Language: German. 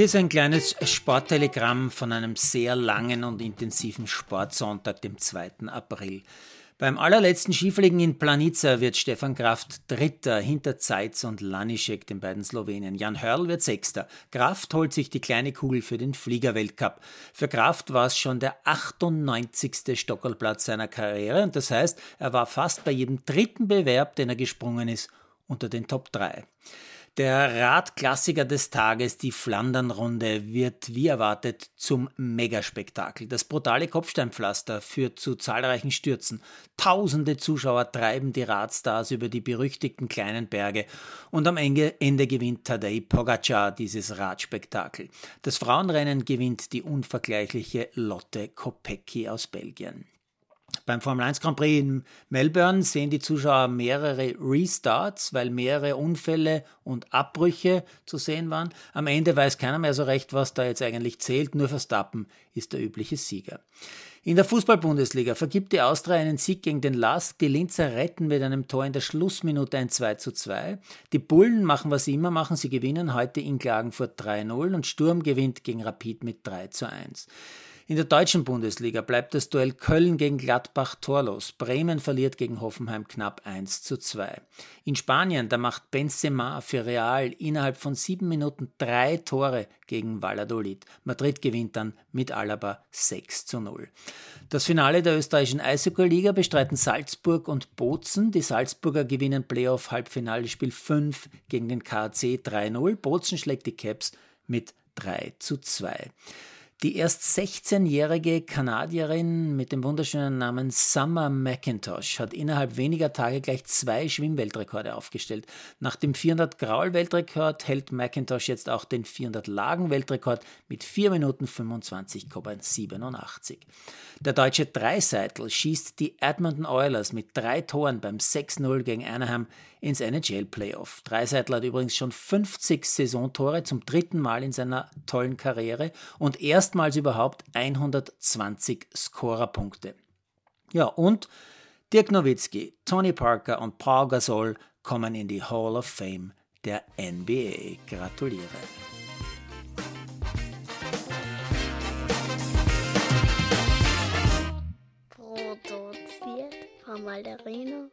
Hier ist ein kleines Sporttelegramm von einem sehr langen und intensiven Sportsonntag, dem 2. April. Beim allerletzten Skifliegen in Planica wird Stefan Kraft Dritter hinter Zeitz und Lanišek, den beiden Slowenen. Jan Hörl wird Sechster. Kraft holt sich die kleine Kugel für den Fliegerweltcup. Für Kraft war es schon der 98. Stockerplatz seiner Karriere und das heißt, er war fast bei jedem dritten Bewerb, den er gesprungen ist, unter den Top 3. Der Radklassiker des Tages, die Flandernrunde, wird wie erwartet zum Megaspektakel. Das brutale Kopfsteinpflaster führt zu zahlreichen Stürzen. Tausende Zuschauer treiben die Radstars über die berüchtigten kleinen Berge und am Ende, gewinnt Tadej Pogacar dieses Radspektakel. Das Frauenrennen gewinnt die unvergleichliche Lotte Kopecky aus Belgien. Beim Formel 1 Grand Prix in Melbourne sehen die Zuschauer mehrere Restarts, weil mehrere Unfälle und Abbrüche zu sehen waren. Am Ende weiß keiner mehr so recht, was da jetzt eigentlich zählt. Nur Verstappen ist der übliche Sieger. In der Fußball-Bundesliga vergibt die Austria einen Sieg gegen den Lask. Die Linzer retten mit einem Tor in der Schlussminute ein 2 zu 2. Die Bullen machen, was sie immer machen. Sie gewinnen heute in Klagenfurt 3-0 und Sturm gewinnt gegen Rapid mit 3 zu 1. In der deutschen Bundesliga bleibt das Duell Köln gegen Gladbach torlos. Bremen verliert gegen Hoffenheim knapp 1 zu 2. In Spanien, da macht Benzema für Real innerhalb von sieben Minuten drei Tore gegen Valladolid. Madrid gewinnt dann mit Alaba 6 zu 0. Das Finale der österreichischen Eishockey-Liga bestreiten Salzburg und Bozen. Die Salzburger gewinnen Playoff-Halbfinale Spiel 5 gegen den KC 3-0. Bozen schlägt die Caps mit 3 zu 2. Die erst 16-jährige Kanadierin mit dem wunderschönen Namen Summer McIntosh hat innerhalb weniger Tage gleich zwei Schwimmweltrekorde aufgestellt. Nach dem 400 Graul-Weltrekord hält McIntosh jetzt auch den 400 Lagen-Weltrekord mit 4 Minuten 25,87. Der deutsche Dreiseitel schießt die Edmonton Oilers mit drei Toren beim 6-0 gegen Anaheim ins NHL-Playoff. Dreiseitel hat übrigens schon 50 Saisontore zum dritten Mal in seiner tollen Karriere und erstmals überhaupt 120 Scorerpunkte. Ja, und Dirk Nowitzki, Tony Parker und Paul Gasol kommen in die Hall of Fame der NBA. Gratuliere. Produziert von Malderino